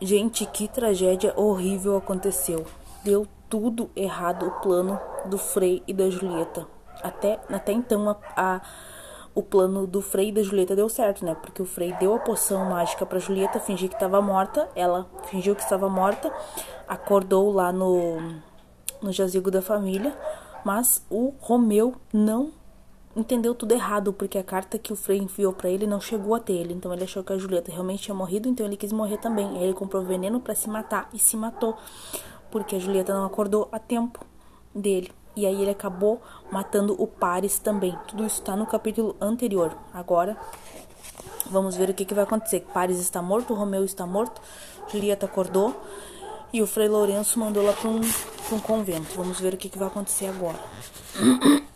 Gente, que tragédia horrível aconteceu. Deu tudo errado o plano do Frei e da Julieta. Até, até então a, a, o plano do Frei e da Julieta deu certo, né? Porque o Frei deu a poção mágica para Julieta fingir que estava morta. Ela fingiu que estava morta, acordou lá no, no jazigo da família. Mas o Romeu não entendeu tudo errado, porque a carta que o Frei enviou para ele não chegou até ele. Então ele achou que a Julieta realmente tinha morrido, então ele quis morrer também. Aí ele comprou veneno para se matar e se matou, porque a Julieta não acordou a tempo dele. E aí ele acabou matando o Paris também. Tudo isso está no capítulo anterior. Agora vamos ver o que, que vai acontecer. Paris está morto, Romeu está morto, Julieta acordou e o Frei Lourenço mandou lá para um, um convento. Vamos ver o que, que vai acontecer agora.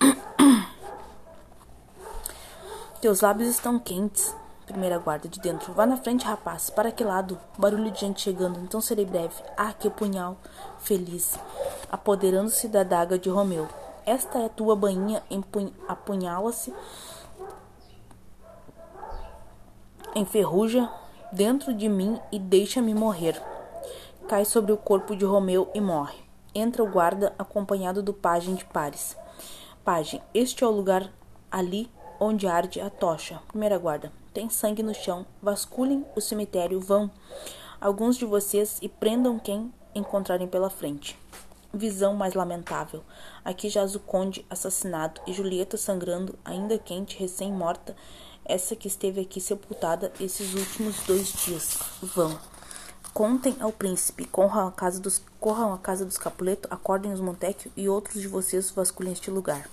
Teus lábios estão quentes. Primeira guarda de dentro. Vá na frente, rapaz. Para que lado? Barulho de gente chegando. Então serei breve. Ah, que punhal. Feliz. Apoderando-se da daga de Romeu. Esta é tua bainha. Apunhala-se. Enferruja dentro de mim e deixa-me morrer. Cai sobre o corpo de Romeu e morre. Entra o guarda acompanhado do pajem de Pares. Pajem, este é o lugar ali onde arde a tocha. Primeira guarda. Tem sangue no chão. Vasculhem o cemitério. Vão, alguns de vocês, e prendam quem encontrarem pela frente. Visão mais lamentável. Aqui jaz o conde assassinado e Julieta sangrando, ainda quente, recém-morta, essa que esteve aqui sepultada esses últimos dois dias. Vão. Contem ao príncipe, corram à casa dos, corram à casa dos Capuleto, acordem os Montecchio e outros de vocês vasculhem este lugar.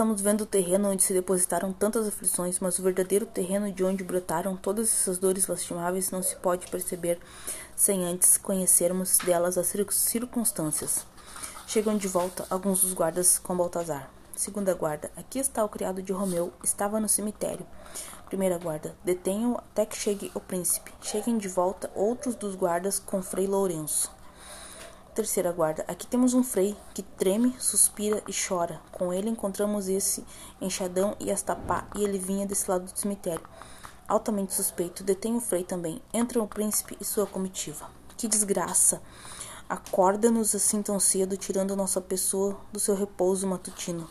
Estamos vendo o terreno onde se depositaram tantas aflições, mas o verdadeiro terreno de onde brotaram todas essas dores lastimáveis não se pode perceber sem antes conhecermos delas as circunstâncias. Chegam de volta alguns dos guardas com Baltazar. Segunda guarda, aqui está o criado de Romeu, estava no cemitério. Primeira guarda, detenham até que chegue o príncipe. Cheguem de volta outros dos guardas com Frei Lourenço. Terceira guarda. Aqui temos um frei que treme, suspira e chora. Com ele encontramos esse enxadão e esta pá, e ele vinha desse lado do cemitério. Altamente suspeito. Detém o frei também. Entra o príncipe e sua comitiva. Que desgraça! Acorda-nos assim tão cedo, tirando nossa pessoa do seu repouso matutino.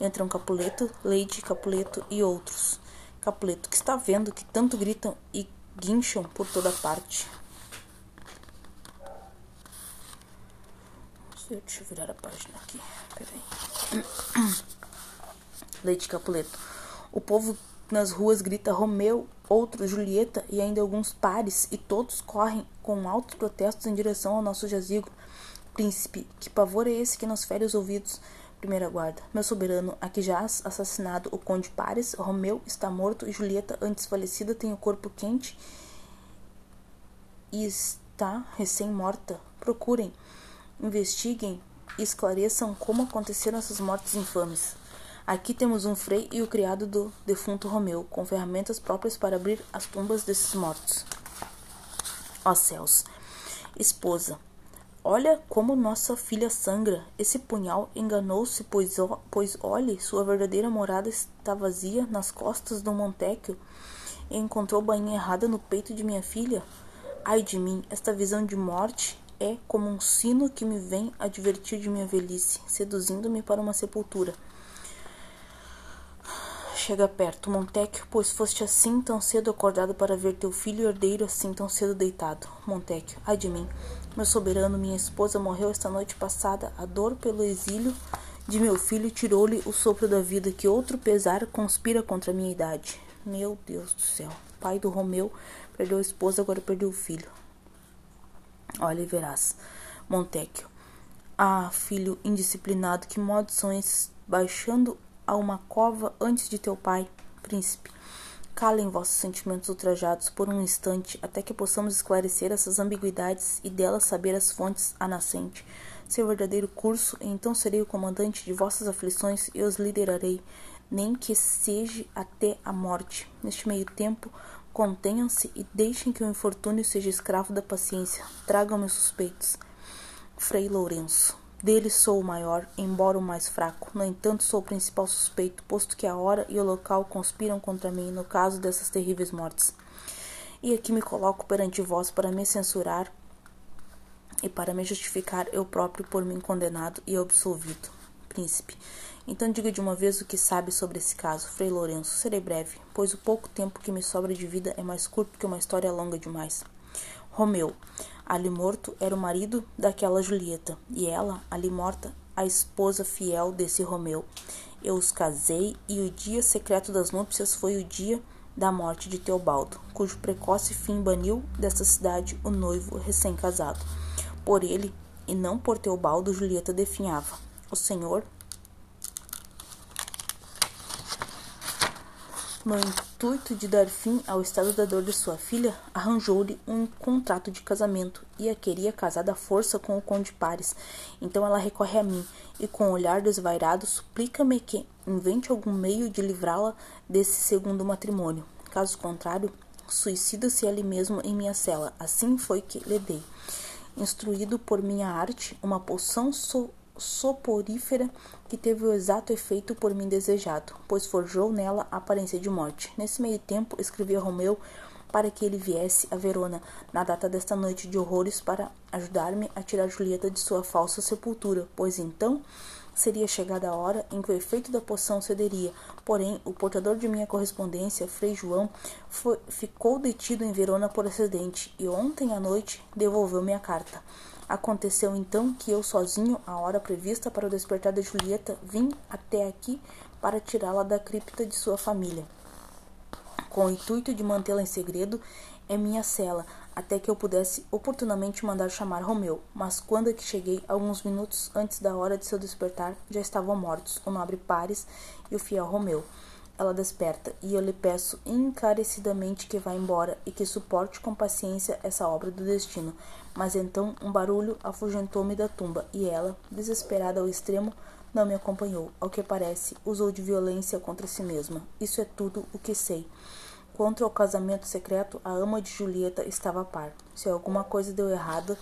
Entram Capuleto, Leite, Capuleto e outros. Capuleto, que está vendo que tanto gritam e guincham por toda parte. Deixa eu virar a página aqui. Peraí. Leite Capuleto. O povo nas ruas grita Romeu, outro Julieta e ainda alguns pares, e todos correm com altos protestos em direção ao nosso jazigo. Príncipe, que pavor é esse que nos fere os ouvidos? Primeira guarda. Meu soberano, aqui jaz assassinado o conde Pares, Romeu está morto e Julieta, antes falecida, tem o corpo quente e está recém-morta. Procurem. Investiguem e esclareçam como aconteceram essas mortes infames. Aqui temos um frei e o criado do defunto Romeu, com ferramentas próprias para abrir as tumbas desses mortos. Ó céus! Esposa, olha como nossa filha sangra. Esse punhal enganou-se, pois, pois olhe, sua verdadeira morada está vazia nas costas do Montecchio e encontrou bainha errada no peito de minha filha. Ai de mim, esta visão de morte é como um sino que me vem advertir de minha velhice, seduzindo-me para uma sepultura. Chega perto, Montecchio, pois foste assim tão cedo acordado para ver teu filho herdeiro assim tão cedo deitado. Montecchio, ai de mim, meu soberano, minha esposa morreu esta noite passada. A dor pelo exílio de meu filho tirou-lhe o sopro da vida, que outro pesar conspira contra a minha idade. Meu Deus do céu, pai do Romeu perdeu a esposa, agora perdeu o filho. Olha e verás. Montecchio. Ah, filho indisciplinado, que esses? Baixando a uma cova antes de teu pai, príncipe. Calem vossos sentimentos ultrajados por um instante, até que possamos esclarecer essas ambiguidades e delas saber as fontes a nascente, seu verdadeiro curso, e então serei o comandante de vossas aflições e os liderarei, nem que seja até a morte. Neste meio tempo, Contenham-se e deixem que o infortúnio seja escravo da paciência. Tragam-me suspeitos. Frei Lourenço. Dele sou o maior, embora o mais fraco. No entanto, sou o principal suspeito, posto que a hora e o local conspiram contra mim no caso dessas terríveis mortes. E aqui me coloco perante vós para me censurar e para me justificar eu próprio por mim condenado e absolvido. Príncipe, então diga de uma vez o que sabe sobre esse caso, Frei Lourenço. Serei breve, pois o pouco tempo que me sobra de vida é mais curto que uma história longa demais. Romeu, ali morto, era o marido daquela Julieta, e ela, ali morta, a esposa fiel desse Romeu. Eu os casei, e o dia secreto das núpcias foi o dia da morte de Teobaldo, cujo precoce fim baniu desta cidade o noivo recém-casado. Por ele, e não por Teobaldo, Julieta definhava. O Senhor, no intuito de dar fim ao estado da dor de sua filha, arranjou-lhe um contrato de casamento e a queria casada à força com o conde Pares. Então ela recorre a mim e, com um olhar desvairado, suplica-me que invente algum meio de livrá-la desse segundo matrimônio. Caso contrário, suicida-se ali mesmo em minha cela. Assim foi que lhe dei instruído por minha arte, uma poção so soporífera que teve o exato efeito por mim desejado, pois forjou nela a aparência de morte. Nesse meio tempo, escrevi a Romeu para que ele viesse a Verona na data desta noite de horrores para ajudar-me a tirar Julieta de sua falsa sepultura, pois então seria chegada a hora em que o efeito da poção cederia. Porém, o portador de minha correspondência, Frei João, foi, ficou detido em Verona por acidente e ontem à noite devolveu minha carta. Aconteceu então que eu sozinho, à hora prevista para o despertar de Julieta, vim até aqui para tirá-la da cripta de sua família. Com o intuito de mantê-la em segredo, é minha cela, até que eu pudesse oportunamente mandar chamar Romeu, mas quando é que cheguei, alguns minutos antes da hora de seu despertar, já estavam mortos o nobre Pares e o fiel Romeu. Ela desperta, e eu lhe peço encarecidamente que vá embora e que suporte com paciência essa obra do destino. Mas então um barulho afugentou-me da tumba, e ela, desesperada ao extremo, não me acompanhou. Ao que parece, usou de violência contra si mesma. Isso é tudo o que sei. Contra o casamento secreto, a ama de Julieta estava a par. Se alguma coisa deu errado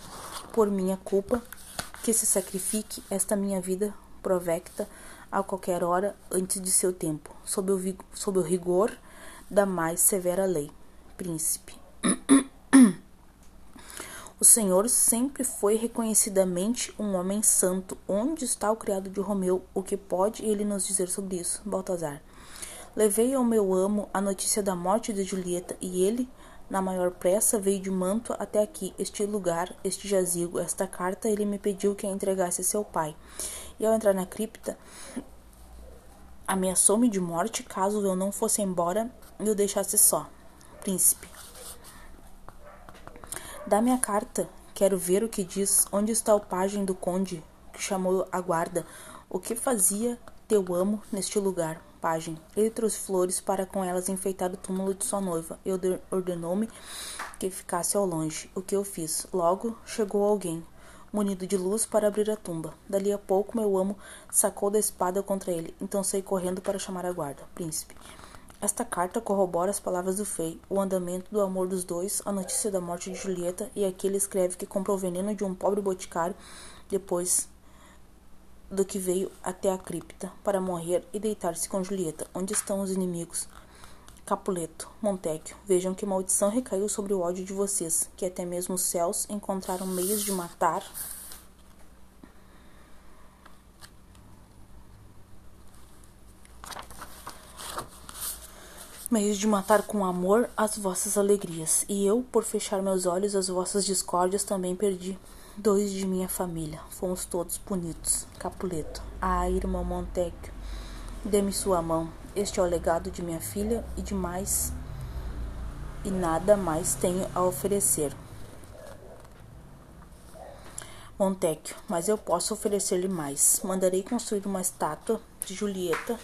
por minha culpa, que se sacrifique esta minha vida provecta a qualquer hora antes de seu tempo, sob o, sob o rigor da mais severa lei. Príncipe. O Senhor sempre foi reconhecidamente um homem santo. Onde está o criado de Romeu? O que pode ele nos dizer sobre isso? Baltazar. Levei ao meu amo a notícia da morte de Julieta e ele, na maior pressa, veio de manto até aqui, este lugar, este jazigo, esta carta ele me pediu que a entregasse a seu pai. E ao entrar na cripta, ameaçou-me de morte caso eu não fosse embora e o deixasse só. Príncipe. Dá-me a carta. Quero ver o que diz. Onde está o pajem do conde que chamou a guarda? O que fazia teu amo neste lugar? pajem. Ele trouxe flores para com elas enfeitar o túmulo de sua noiva e ordenou-me que ficasse ao longe, o que eu fiz. Logo chegou alguém, munido de luz, para abrir a tumba. Dali a pouco meu amo sacou da espada contra ele, então saí correndo para chamar a guarda. Príncipe. Esta carta corrobora as palavras do Fei, o andamento do amor dos dois, a notícia da morte de Julieta, e aqui ele escreve que comprou o veneno de um pobre boticário, depois do que veio até a cripta para morrer e deitar-se com Julieta. Onde estão os inimigos? Capuleto, Montecchio, vejam que maldição recaiu sobre o ódio de vocês, que até mesmo os céus encontraram meios de matar. Meios de matar com amor as vossas alegrias, e eu, por fechar meus olhos às vossas discórdias, também perdi Dois de minha família, fomos todos punidos. Capuleto. Ah, irmão Montecchio, dê-me sua mão. Este é o legado de minha filha e de mais e nada mais tenho a oferecer. Montecchio, mas eu posso oferecer-lhe mais. Mandarei construir uma estátua de Julieta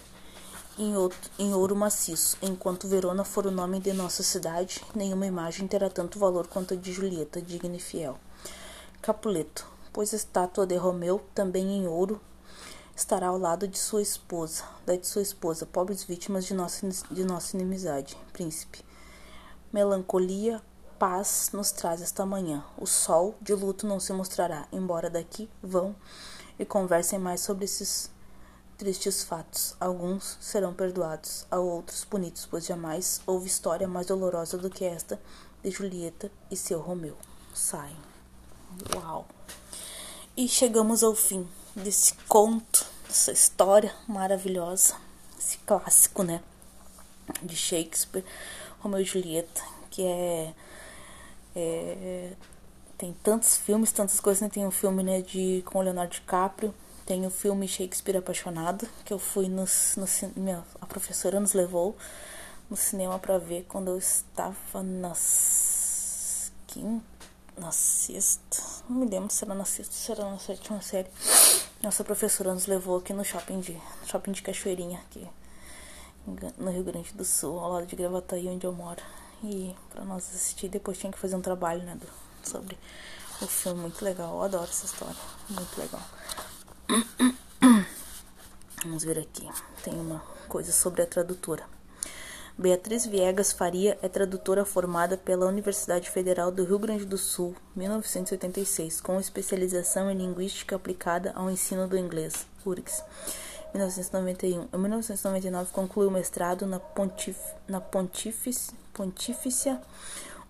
em, outro, em ouro maciço. Enquanto Verona for o nome de nossa cidade, nenhuma imagem terá tanto valor quanto a de Julieta, digna e fiel. Capuleto, pois a estátua de Romeu, também em ouro, estará ao lado de sua esposa, da de sua esposa, pobres vítimas de nossa, de nossa inimizade. Príncipe, melancolia, paz nos traz esta manhã. O sol de luto não se mostrará, embora daqui vão e conversem mais sobre esses tristes fatos. Alguns serão perdoados, a outros punidos, pois jamais houve história mais dolorosa do que esta de Julieta e seu Romeu. Saem. Uau! E chegamos ao fim desse conto, dessa história maravilhosa, esse clássico, né? De Shakespeare, Romeu e Julieta, que é, é tem tantos filmes, tantas coisas, né? Tem um filme, né, de com Leonardo DiCaprio, tem o filme Shakespeare Apaixonado, que eu fui no, no a professora nos levou no cinema para ver quando eu estava nas quinta, na sexta, não me lembro se era na sexta, se era na sétima série. Nossa professora nos levou aqui no shopping de shopping de Cachoeirinha, aqui no Rio Grande do Sul, ao lado de Gravataí, onde eu moro. E para nós assistir, depois tinha que fazer um trabalho, né, do, sobre o filme, muito legal. Eu adoro essa história, muito legal. Vamos ver aqui. Tem uma coisa sobre a tradutora. Beatriz Viegas Faria é tradutora formada pela Universidade Federal do Rio Grande do Sul, 1986, com especialização em Linguística aplicada ao ensino do inglês, URGS. 1991. Em 1999, concluiu o mestrado na, Pontif na Pontífice,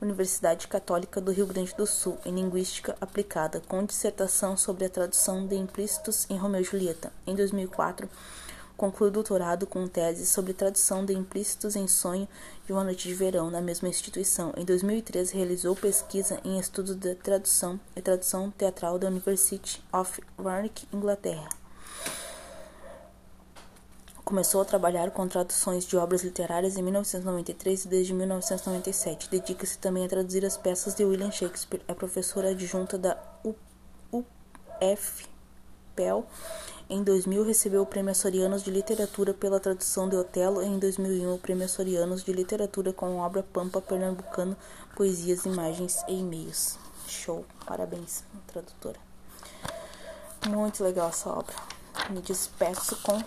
Universidade Católica do Rio Grande do Sul, em Linguística Aplicada, com dissertação sobre a tradução de implícitos em Romeu e Julieta. Em 2004, concluiu doutorado com tese sobre tradução de implícitos em Sonho de uma Noite de Verão na mesma instituição. Em 2013, realizou pesquisa em estudos de tradução e tradução teatral da University of Warwick, Inglaterra. Começou a trabalhar com traduções de obras literárias em 1993 e desde 1997. Dedica-se também a traduzir as peças de William Shakespeare. É professora adjunta da UFPEL. Em 2000, recebeu o Prêmio Açorianos de Literatura pela tradução de Otelo em 2001 o Prêmio Açorianos de Literatura com a obra Pampa Pernambucano, Poesias, Imagens e E-mails. Show! Parabéns, tradutora. Muito legal essa obra. Me despeço com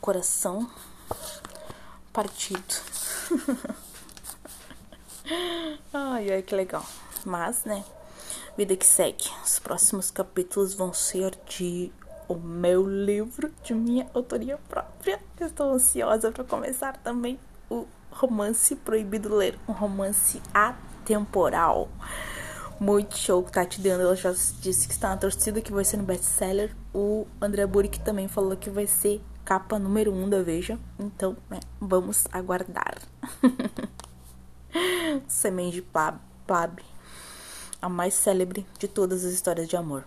coração partido. ai, ai, que legal. Mas, né? Vida que segue. Os próximos capítulos vão ser de o meu livro de minha autoria própria. Estou ansiosa para começar também o romance proibido ler, um romance atemporal. Muito show que tá te dando. Ela já disse que está na torcida que vai ser no best-seller. O André Burick também falou que vai ser capa número 1 um da Veja. Então, né, vamos aguardar. Semente de Pab, a mais célebre de todas as histórias de amor.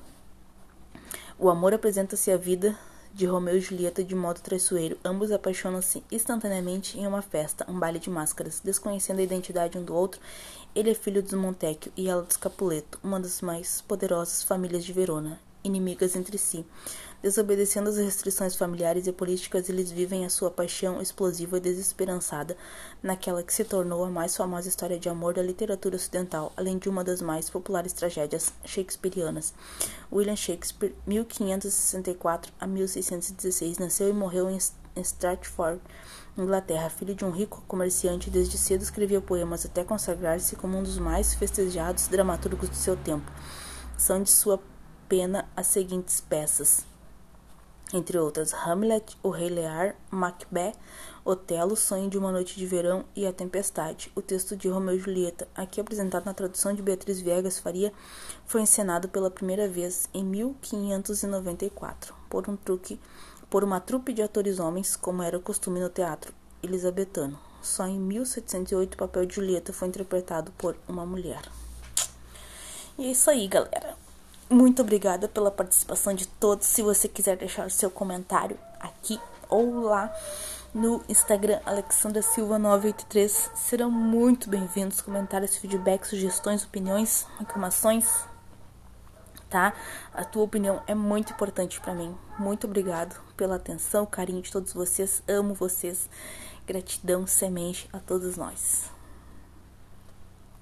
O amor apresenta-se à vida de Romeu e Julieta de modo traiçoeiro. Ambos apaixonam-se instantaneamente em uma festa, um baile de máscaras. Desconhecendo a identidade um do outro, ele é filho dos Montecchio e ela dos Capuleto, uma das mais poderosas famílias de Verona, inimigas entre si. Desobedecendo às restrições familiares e políticas, eles vivem a sua paixão explosiva e desesperançada naquela que se tornou a mais famosa história de amor da literatura ocidental, além de uma das mais populares tragédias shakespearianas. William Shakespeare, 1564 a 1616, nasceu e morreu em Stratford, Inglaterra, filho de um rico comerciante, desde cedo escrevia poemas até consagrar-se como um dos mais festejados dramaturgos do seu tempo. São de sua pena as seguintes peças: entre outras Hamlet, O Rei Lear, Macbeth, Otelo, Sonho de uma Noite de Verão e A Tempestade. O texto de Romeu e Julieta, aqui apresentado na tradução de Beatriz Viegas Faria, foi encenado pela primeira vez em 1594 por um truque por uma trupe de atores homens, como era costume no teatro elisabetano. Só em 1708 o papel de Julieta foi interpretado por uma mulher. E é isso aí, galera. Muito obrigada pela participação de todos. Se você quiser deixar o seu comentário aqui ou lá no Instagram Alexandra Silva 983, serão muito bem-vindos comentários, feedbacks, sugestões, opiniões, reclamações, tá? A tua opinião é muito importante para mim. Muito obrigado pela atenção, carinho de todos vocês. Amo vocês. Gratidão semente a todos nós.